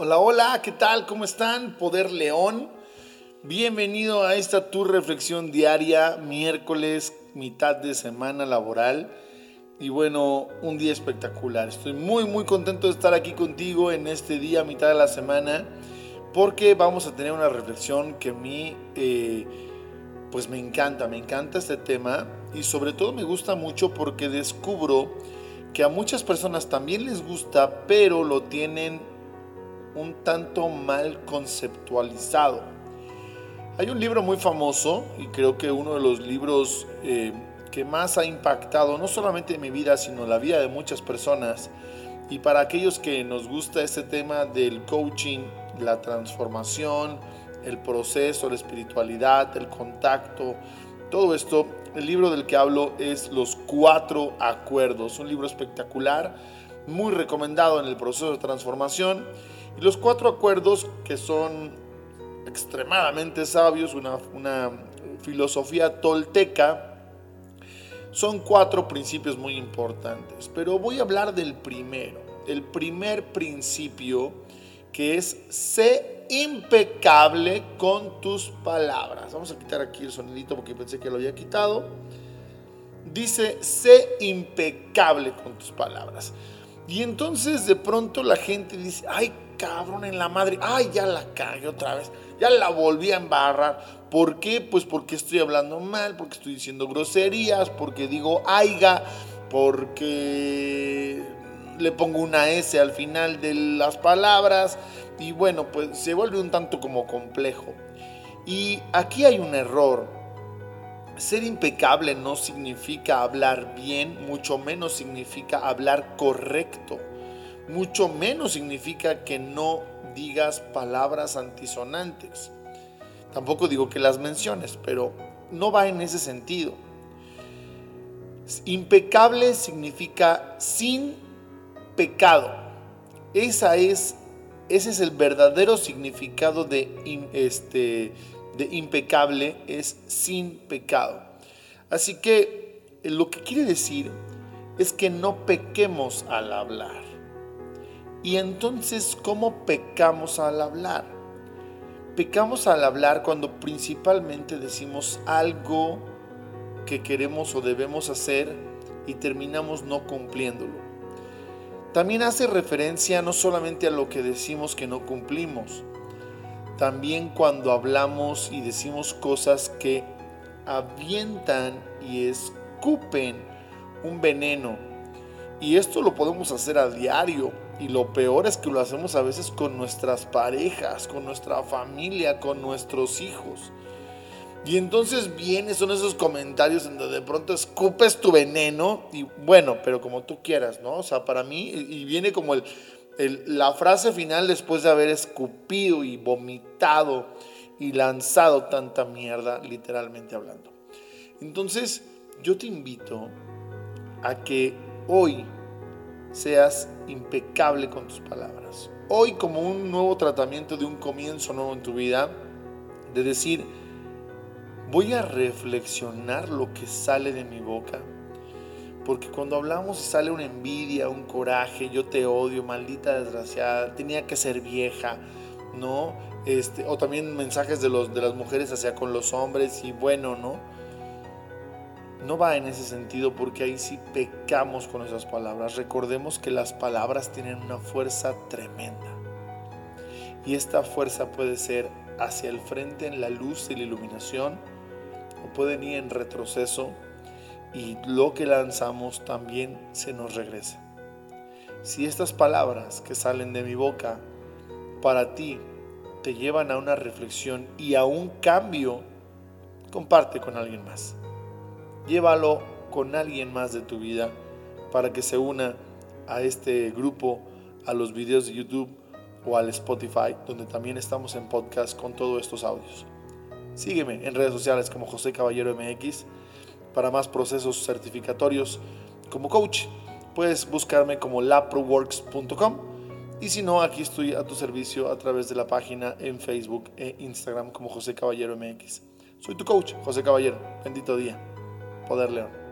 Hola, hola, ¿qué tal? ¿Cómo están? Poder León. Bienvenido a esta tu reflexión diaria, miércoles, mitad de semana laboral. Y bueno, un día espectacular. Estoy muy, muy contento de estar aquí contigo en este día, mitad de la semana, porque vamos a tener una reflexión que a mí, eh, pues me encanta, me encanta este tema y sobre todo me gusta mucho porque descubro que a muchas personas también les gusta, pero lo tienen un tanto mal conceptualizado. Hay un libro muy famoso y creo que uno de los libros eh, que más ha impactado no solamente en mi vida, sino la vida de muchas personas. Y para aquellos que nos gusta este tema del coaching, la transformación, el proceso, la espiritualidad, el contacto, todo esto, el libro del que hablo es Los Cuatro Acuerdos, un libro espectacular, muy recomendado en el proceso de transformación. Y los cuatro acuerdos que son extremadamente sabios, una, filosofía tolteca, son cuatro principios muy importantes, pero voy a hablar del primero. El primer principio que es sé impecable con tus palabras. Vamos a quitar aquí el sonidito porque pensé que lo había quitado. Dice, sé impecable con tus palabras. Y entonces de pronto la gente dice, ay cabrón en la madre, ay ya la cagué otra vez, ya la volví a embarrar. ¿Por qué? Pues porque estoy hablando mal, porque estoy diciendo groserías, porque digo aiga, porque le pongo una S al final de las palabras y bueno, pues se vuelve un tanto como complejo. Y aquí hay un error. Ser impecable no significa hablar bien, mucho menos significa hablar correcto, mucho menos significa que no digas palabras antisonantes. Tampoco digo que las menciones, pero no va en ese sentido. Impecable significa sin pecado. Esa es, ese es el verdadero significado de, este, de impecable, es sin pecado. Así que eh, lo que quiere decir es que no pequemos al hablar. Y entonces, ¿cómo pecamos al hablar? Pecamos al hablar cuando principalmente decimos algo que queremos o debemos hacer y terminamos no cumpliéndolo. También hace referencia no solamente a lo que decimos que no cumplimos, también cuando hablamos y decimos cosas que avientan y escupen un veneno. Y esto lo podemos hacer a diario. Y lo peor es que lo hacemos a veces con nuestras parejas, con nuestra familia, con nuestros hijos. Y entonces vienen, son esos comentarios en donde de pronto escupes tu veneno y bueno, pero como tú quieras, ¿no? O sea, para mí, y viene como la frase final después de haber escupido y vomitado y lanzado tanta mierda, literalmente hablando. Entonces, yo te invito a que hoy seas impecable con tus palabras. Hoy como un nuevo tratamiento de un comienzo nuevo en tu vida, de decir, voy a reflexionar lo que sale de mi boca. Porque cuando hablamos y sale una envidia, un coraje, yo te odio, maldita desgraciada, tenía que ser vieja, ¿no? Este, o también mensajes de, los, de las mujeres hacia con los hombres y bueno, ¿no? No va en ese sentido porque ahí sí pecamos con esas palabras. Recordemos que las palabras tienen una fuerza tremenda. Y esta fuerza puede ser hacia el frente en la luz y la iluminación o pueden ir en retroceso y lo que lanzamos también se nos regresa. Si estas palabras que salen de mi boca para ti te llevan a una reflexión y a un cambio, comparte con alguien más. Llévalo con alguien más de tu vida para que se una a este grupo, a los videos de YouTube o al Spotify, donde también estamos en podcast con todos estos audios. Sígueme en redes sociales como José Caballero MX para más procesos certificatorios como coach. Puedes buscarme como laproworks.com y si no, aquí estoy a tu servicio a través de la página en Facebook e Instagram como José Caballero MX. Soy tu coach, José Caballero. Bendito día. Poder León.